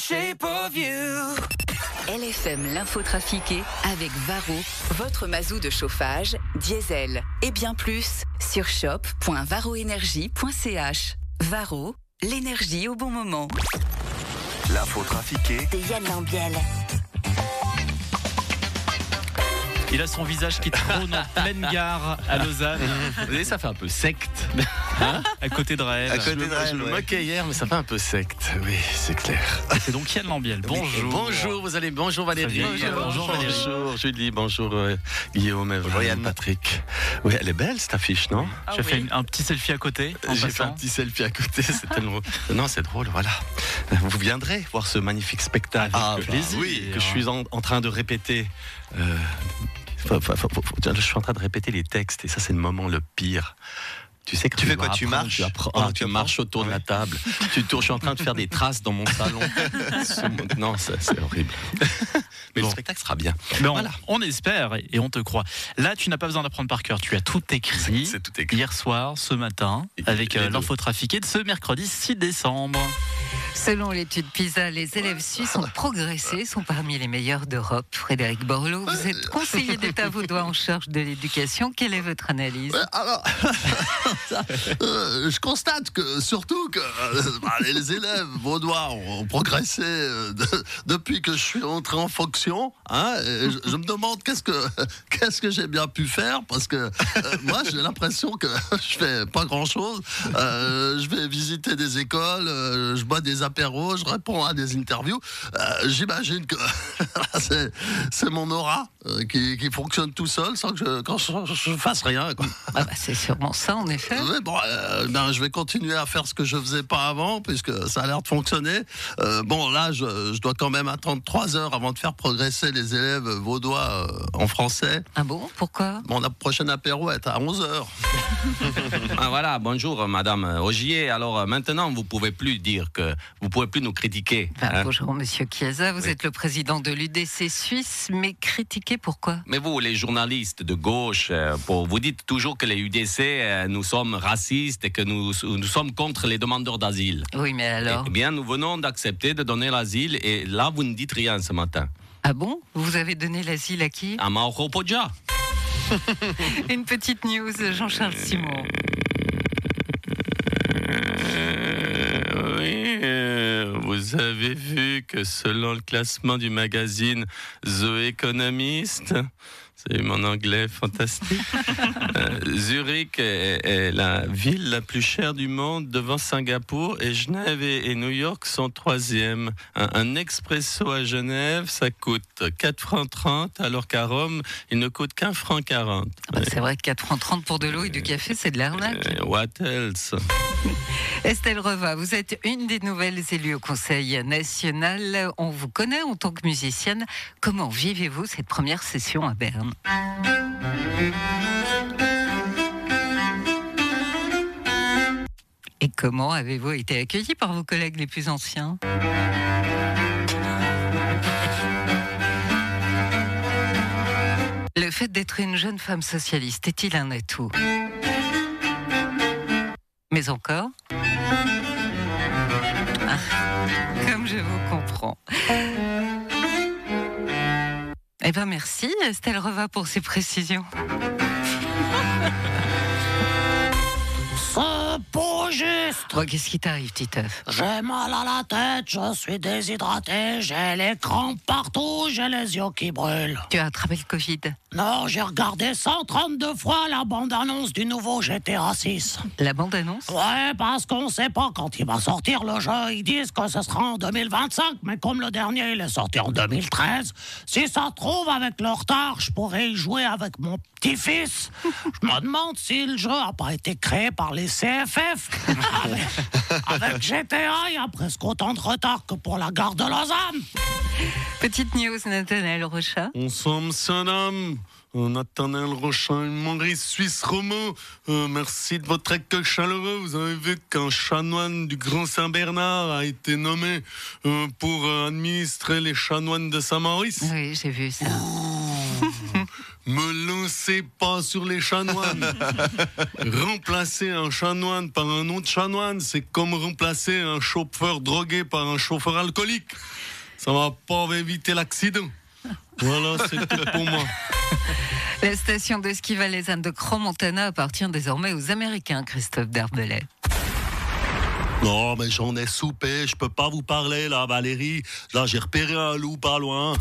shape of you. LFM l'info trafiquée avec Varro, votre mazou de chauffage, diesel et bien plus sur shop.varroénergie.ch. Varro, l'énergie au bon moment. L'info trafiquée de Yann Lambiel. Il a son visage qui trône en pleine gare à Lausanne. Vous voyez, ça fait un peu secte. Hein à côté de Raël. À côté de Je Rennes, me ouais. moquais hier, mais ça fait un peu secte. Oui, c'est clair. C'est donc Yann Lambiel. Bonjour. Bonjour, vous allez Bonjour Valérie. Bonjour, Valérie. Bonjour Julie. Bonjour euh, Guillaume. Bonjour Yann. Patrick. Oui, elle est belle cette affiche, non Tu as fait une- un petit selfie à côté J'ai fait un petit selfie à côté. C'est tellement. Non, c'est drôle. Voilà. Vous viendrez voir ce magnifique spectacle. Avec que- plaisir. Oui, que je suis en, en train de répéter. Euh, je suis en train de répéter les textes et ça, c'est le moment le pire. Tu sais, quand Tu fais quoi, tu marches Tu, apprends- Pendant ah, que tu tu marches autour de la table. tu tournes, je suis en train de faire des traces dans mon salon. Non, c'est c'est horrible. Mais Bon. le spectacle sera bien. Mais on, Voilà. on espère et on te croit. Là, tu n'as pas besoin d'apprendre par cœur. Tu as tout écrit C'est tout écrit. hier soir, ce matin, avec euh, l'info trafiquée de ce mercredi 6 décembre. Selon l'étude PISA, les élèves suisses ont progressé, sont parmi les meilleurs d'Europe. Frédéric Borloo, vous êtes conseiller d'État vaudois en charge de l'éducation. Quelle est votre analyse? Ouais, Alors, euh, je constate que surtout que euh, bah, les élèves vaudois ont, progressé euh, de- depuis que je suis entré en fonction. Hein, et je, me demande qu'est-ce que qu'est-ce que j'ai bien pu faire parce que euh, moi j'ai l'impression que je fais pas grand-chose. Euh, je vais visiter des écoles, euh, je bois des apéros, je réponds à des interviews. Euh, J'imagine que c'est c'est mon aura euh, qui, qui fonctionne tout seul sans que je, quand je, je fasse rien. Quoi. Ah bah, C'est sûrement ça, en effet. Bon, euh, ben, je vais continuer à faire ce que je faisais pas avant, puisque ça a l'air de fonctionner. Euh, bon, là, je, je dois quand même attendre trois heures avant de faire progresser les élèves vaudois euh, en français. Ah bon? Pourquoi? Mon prochain apéro est à 11 heures. Ah, voilà, bonjour Madame Ogier. Alors maintenant, vous pouvez plus dire que vous pouvez plus nous critiquer. Bah, hein. Bonjour, monsieur Chiesa. Vous Oui. êtes le président de l'UDC Suisse, mais critiqué pourquoi Mais vous, les journalistes de gauche, euh, vous dites toujours que les UDC, euh, nous sommes racistes et que nous, nous sommes contre les demandeurs d'asile. Oui, mais alors? Eh bien, nous venons d'accepter de donner l'asile et là, vous ne dites rien ce matin. Ah bon? Vous avez donné l'asile à qui? À Mauro Poggia. Une petite news, Jean-Charles Simon. Euh, oui, euh, vous avez vu que selon le classement du magazine The Economist, c'est mon anglais fantastique, euh, Zurich est, est la ville la plus chère du monde devant Singapour et Genève et, et New York sont troisième. Un, un expresso à Genève, ça coûte 4 francs 30 alors qu'à Rome, il ne coûte qu'un franc 40. Ah bah, c'est vrai que 4 francs 30 pour de l'eau et du café, c'est de l'arnaque. Euh, what else? Estelle Reva, vous êtes une des nouvelles élues au Conseil national. On vous connaît en tant que musicienne. Comment vivez-vous cette première session à Berne? Et comment avez-vous été accueilli par vos collègues les plus anciens? Le fait d'être une jeune femme socialiste est-il un atout? Mais encore? Ah, Comme je vous comprends. Eh bien, merci Estelle Reva pour ces précisions. Juste. Qu'est-ce qui t'arrive, Titeuf J'ai mal à la tête, je suis déshydraté, j'ai les crampes partout, j'ai les yeux qui brûlent. Tu as attrapé le Covid? Non, j'ai regardé 132 fois la bande-annonce du nouveau GTA 6. La bande-annonce? Ouais, parce qu'on sait pas quand il va sortir le jeu. Ils disent que ce sera en 2025, mais comme le dernier, il est sorti en 2013, si ça se trouve, avec le retard, je pourrais y jouer avec mon petit-fils. Je me demande si le jeu a pas été créé par les CFF. avec, GTA, il y a presque autant de retard que pour la gare de Lausanne. Petite news, Nathanaël Rochat. Bonsoir, monsieur, dame. Euh, Nathanaël Rochin, Maurice Suisse Romo, euh, merci de votre accueil chaleureux. Vous avez vu qu'un chanoine du Grand Saint-Bernard a été nommé euh, pour euh, administrer les chanoines de Saint-Maurice. Oui, j'ai vu ça. Me lancez pas sur les chanoines. remplacer un chanoine par un autre chanoine, c'est comme remplacer un chauffeur drogué par un chauffeur alcoolique. Ça va pas éviter l'accident. Voilà, c'est tout pour moi. La station de ski valaisanne de Cromontana appartient désormais aux Américains, Christophe Derbelay. Non, mais j'en ai soupé, je peux pas vous parler là, Valérie. Là, j'ai repéré un loup pas loin.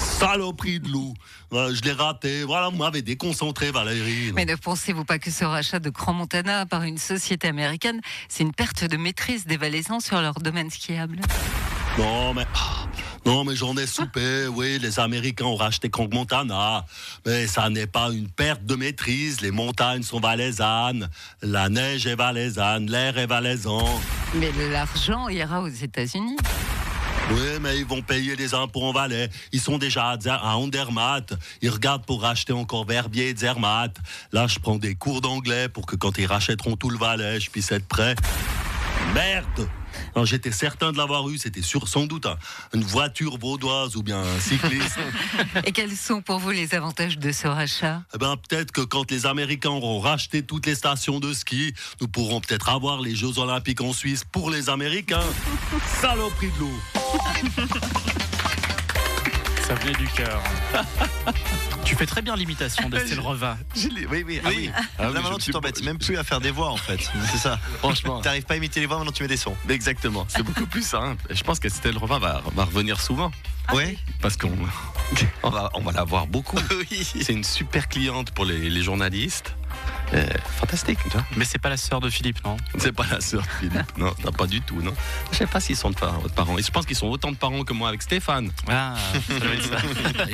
Saloperie de loup. Je l'ai raté. Voilà, vous m'avez déconcentré, Valérie. Mais ne pensez-vous pas que ce rachat de Cromontana par une société américaine, c'est une perte de maîtrise des Valaisans sur leur domaine skiable? Non, mais. ah, Non, mais j'en ai soupé. Oui, les Américains ont racheté Kong Montana. Mais ça n'est pas une perte de maîtrise. Les montagnes sont valaisannes. La neige est valaisanne. L'air est valaisan. Mais l'argent ira aux États-Unis. Oui, mais ils vont payer les impôts en Valais. Ils sont déjà à Andermatt. Ils regardent pour racheter encore Verbier et Zermatt. Là, je prends des cours d'anglais pour que quand ils rachèteront tout le Valais, je puisse être prêt. Merde J'étais certain de l'avoir eu. C'était sur, sans doute un- une voiture vaudoise ou bien un cycliste. Et quels sont pour vous les avantages de ce rachat? Eh ben, peut-être que quand les Américains auront racheté toutes les stations de ski, nous pourrons peut-être avoir les Jeux Olympiques en Suisse pour les Américains. Saloperie de l'eau Ça venait du cœur. tu fais très bien l'imitation de Stella Reva. Oui, oui, ah oui. Ah Là oui, maintenant tu t'embêtes même plus à faire des voix en fait. C'est ça. Franchement. T'arrives pas à imiter les voix, maintenant tu mets des sons. Exactement, c'est beaucoup plus simple. Je pense que Stella Rova va, va revenir souvent. Ouais. Parce qu'on on va, on va la voir beaucoup. Oui. C'est une super cliente pour les, les journalistes. Euh, fantastique, tu vois. Mais c'est pas la sœur de Philippe, non? C'est pas la sœur de Philippe. Non, non, pas du tout, non. Je sais pas s'ils sont de par- de parents. Et je pense qu'ils sont autant de parents que moi avec Stéphane. Ah, ça ça.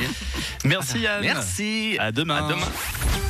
Merci Yann. Merci. À demain. À demain.